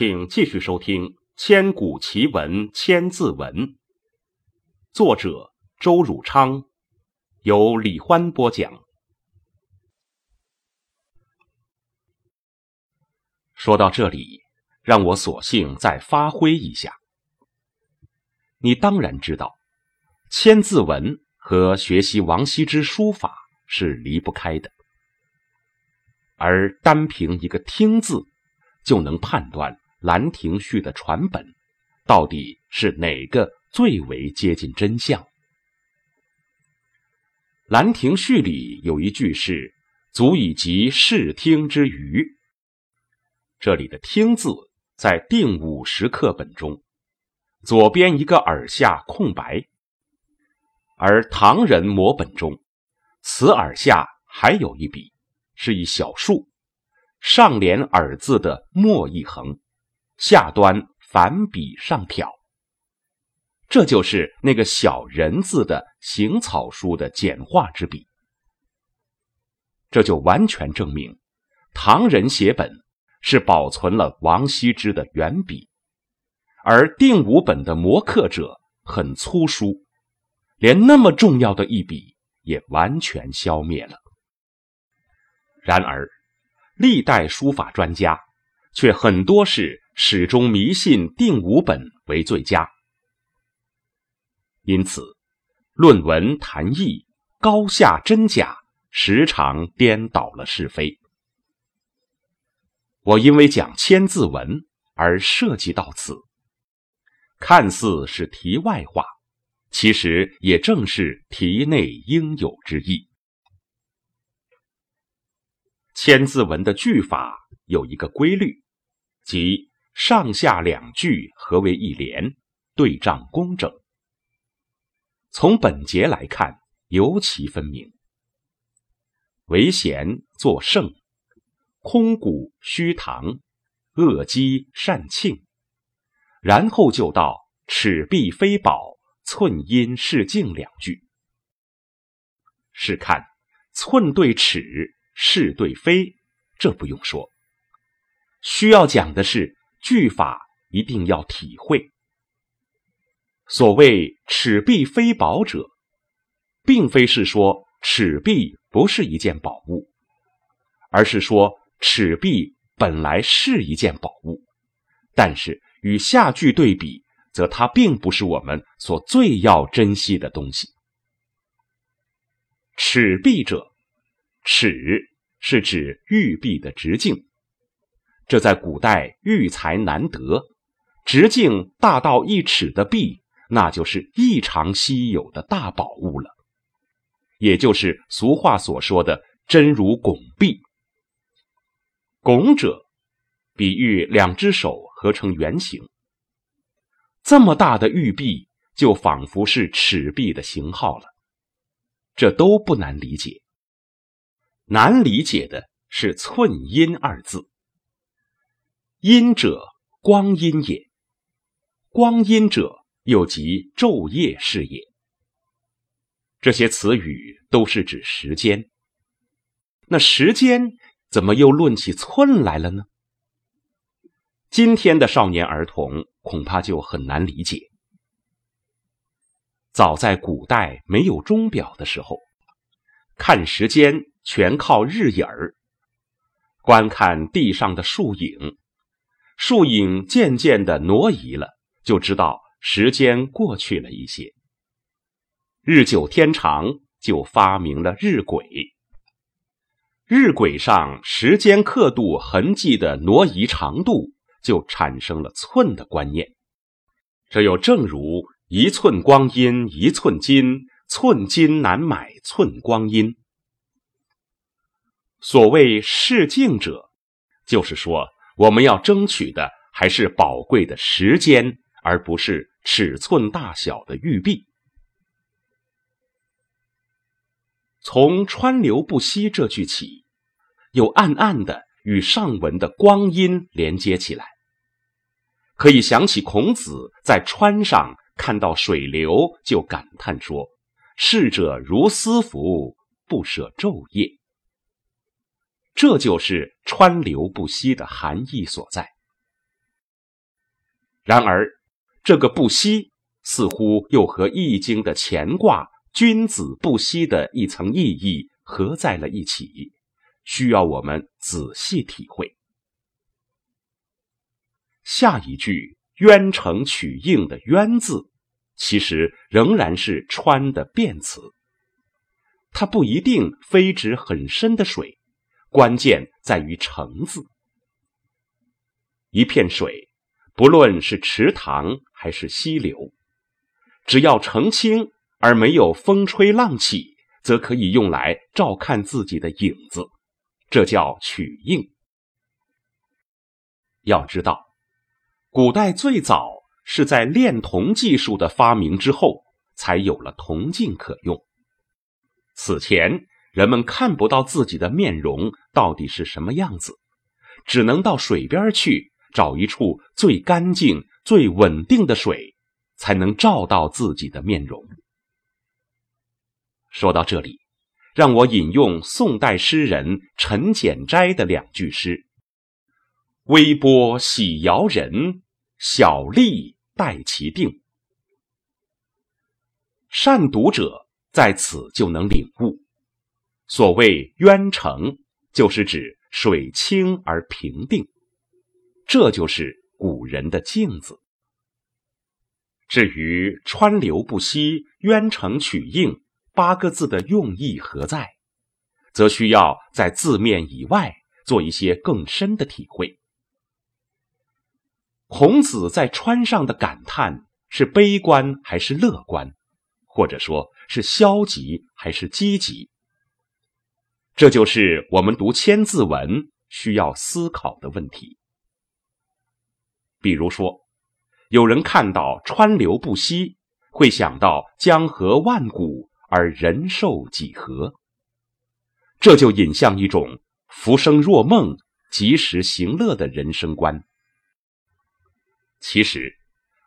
请继续收听《千古奇文千字文》，作者周汝昌，由李欢播讲。说到这里，让我索性再发挥一下。你当然知道，《千字文》和学习王羲之书法是离不开的，而单凭一个“听”字，就能判断。《兰亭序》的传本到底是哪个最为接近真相？《兰亭序》里有一句是“足以及视听之娱”，这里的“听”字在定五十课本中，左边一个耳下空白，而唐人摹本中，此耳下还有一笔，是一小竖，上联“耳”字的末一横。下端反笔上挑，这就是那个小人字的行草书的简化之笔。这就完全证明，唐人写本是保存了王羲之的原笔，而定五本的摹刻者很粗疏，连那么重要的一笔也完全消灭了。然而，历代书法专家却很多是。始终迷信定五本为最佳，因此论文谈义、高下真假，时常颠倒了是非。我因为讲千字文而涉及到此，看似是题外话，其实也正是题内应有之意。千字文的句法有一个规律，即。上下两句合为一联，对仗工整。从本节来看，尤其分明。为贤作圣，空谷虚堂，恶积善庆。然后就到“尺璧非宝，寸阴是镜”两句。试看寸对尺，是对非，这不用说。需要讲的是。句法一定要体会。所谓“尺璧非宝”者，并非是说尺璧不是一件宝物，而是说尺璧本来是一件宝物，但是与下句对比，则它并不是我们所最要珍惜的东西。尺璧者，尺是指玉璧的直径。这在古代玉材难得，直径大到一尺的璧，那就是异常稀有的大宝物了，也就是俗话所说的“真如拱璧”。拱者，比喻两只手合成圆形。这么大的玉璧，就仿佛是尺璧的型号了。这都不难理解，难理解的是“寸阴”二字。阴者，光阴也；光阴者，又即昼夜是也。这些词语都是指时间。那时间怎么又论起寸来了呢？今天的少年儿童恐怕就很难理解。早在古代没有钟表的时候，看时间全靠日影儿。观看地上的树影，树影渐渐的挪移了，就知道时间过去了一些。日久天长，就发明了日晷。日晷上时间刻度痕迹的挪移长度，就产生了寸的观念。这又正如一寸光阴一寸金，寸金难买寸光阴。所谓视镜者，就是说我们要争取的还是宝贵的时间，而不是尺寸大小的玉璧。从“川流不息”这句起，又暗暗的与上文的光阴连接起来，可以想起孔子在川上看到水流，就感叹说：“逝者如斯夫，不舍昼夜。”这就是川流不息的含义所在。然而，这个不息似乎又和《易经》的乾卦“君子不息”的一层意义合在了一起，需要我们仔细体会。下一句“渊成取应”的“渊”字，其实仍然是川的变词，它不一定非指很深的水。关键在于“成”字。一片水，不论是池塘还是溪流，只要澄清而没有风吹浪起，则可以用来照看自己的影子，这叫取映。要知道，古代最早是在炼铜技术的发明之后，才有了铜镜可用。此前。人们看不到自己的面容到底是什么样子，只能到水边去找一处最干净、最稳定的水，才能照到自己的面容。说到这里，让我引用宋代诗人陈简斋的两句诗：“微波喜摇人，小利待其定。”善读者在此就能领悟。所谓渊澄，就是指水清而平定，这就是古人的镜子。至于“川流不息，渊澄取应”八个字的用意何在，则需要在字面以外做一些更深的体会。孔子在川上的感叹是悲观还是乐观，或者说是消极还是积极？这就是我们读《千字文》需要思考的问题。比如说，有人看到“川流不息”，会想到江河万古而人寿几何，这就引向一种浮生若梦、及时行乐的人生观。其实，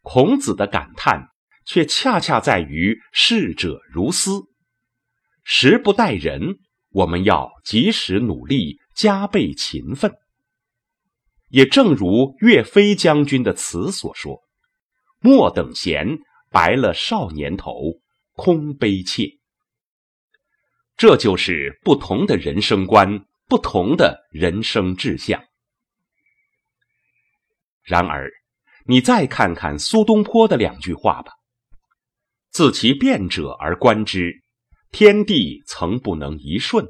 孔子的感叹却恰恰在于“逝者如斯”，时不待人。我们要及时努力，加倍勤奋。也正如岳飞将军的词所说：“莫等闲，白了少年头，空悲切。”这就是不同的人生观，不同的人生志向。然而，你再看看苏东坡的两句话吧：“自其变者而观之。”天地曾不能一瞬，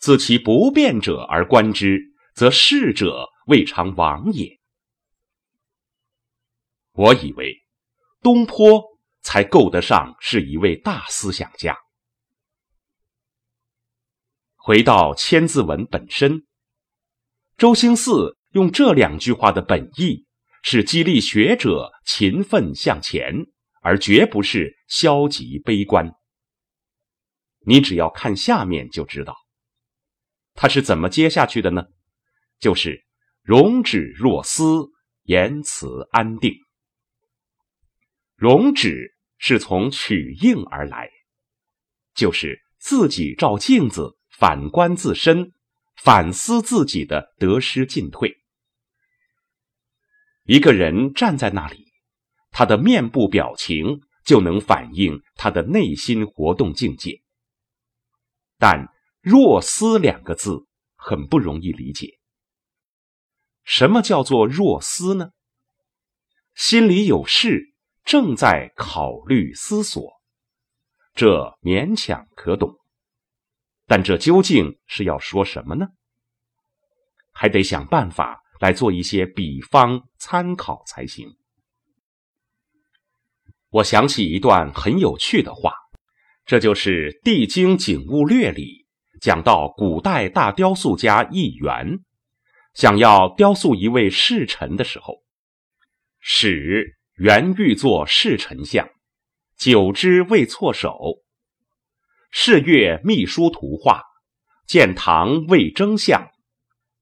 自其不变者而观之，则逝者未尝往也。我以为东坡才够得上是一位大思想家。回到《千字文》本身，周兴嗣用这两句话的本意是激励学者勤奋向前，而绝不是消极悲观。你只要看下面就知道，他是怎么接下去的呢？就是容止若思，言辞安定。容止是从取应而来，就是自己照镜子反观自身，反思自己的得失进退。一个人站在那里，他的面部表情就能反映他的内心活动境界。但“若思”两个字很不容易理解。什么叫做“若思”呢？心里有事，正在考虑思索，这勉强可懂。但这究竟是要说什么呢？还得想办法来做一些比方参考才行。我想起一段很有趣的话，这就是《地经景物略》里讲到古代大雕塑家一元想要雕塑一位侍臣的时候，始原欲作侍臣像，久之未错手。是月秘书图画，见唐未征相，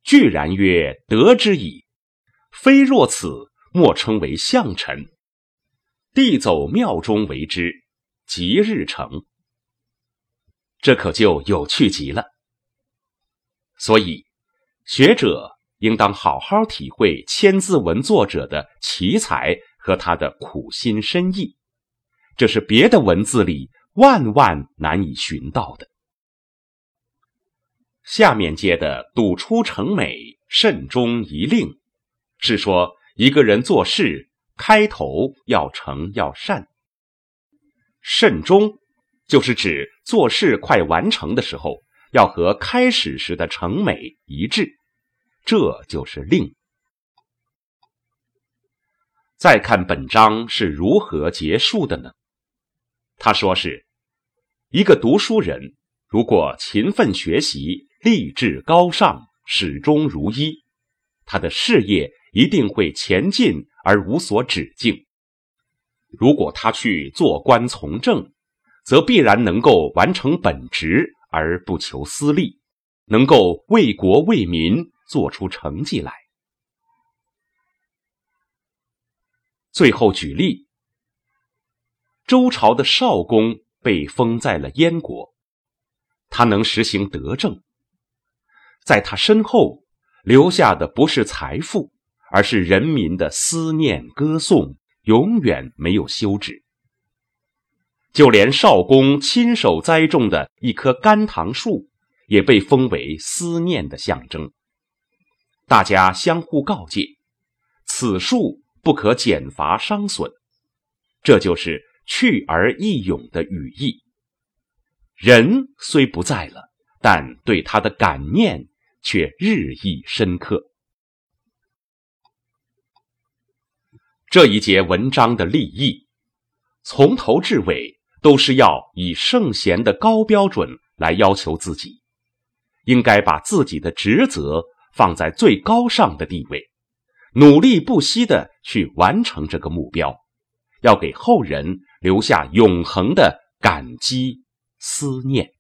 具然曰：“得之矣。非若此，莫称为相臣。”帝走庙中为之，即日成。这可就有趣极了。所以，学者应当好好体会《千字文》作者的奇才和他的苦心深意，这是别的文字里。万万难以寻到的。下面接的“赌出成美，慎终一令”，是说一个人做事开头要诚要善。慎终就是指做事快完成的时候，要和开始时的成美一致，这就是令。再看本章是如何结束的呢？他说：“是一个读书人，如果勤奋学习、立志高尚、始终如一，他的事业一定会前进而无所止境。如果他去做官从政，则必然能够完成本职而不求私利，能够为国为民做出成绩来。”最后举例。周朝的少公被封在了燕国，他能实行德政，在他身后留下的不是财富，而是人民的思念歌颂，永远没有休止。就连少公亲手栽种的一棵甘棠树，也被封为思念的象征。大家相互告诫：此树不可剪伐伤损。这就是。去而益勇的语意，人虽不在了，但对他的感念却日益深刻。这一节文章的立意，从头至尾都是要以圣贤的高标准来要求自己，应该把自己的职责放在最高尚的地位，努力不息的去完成这个目标，要给后人。留下永恒的感激思念。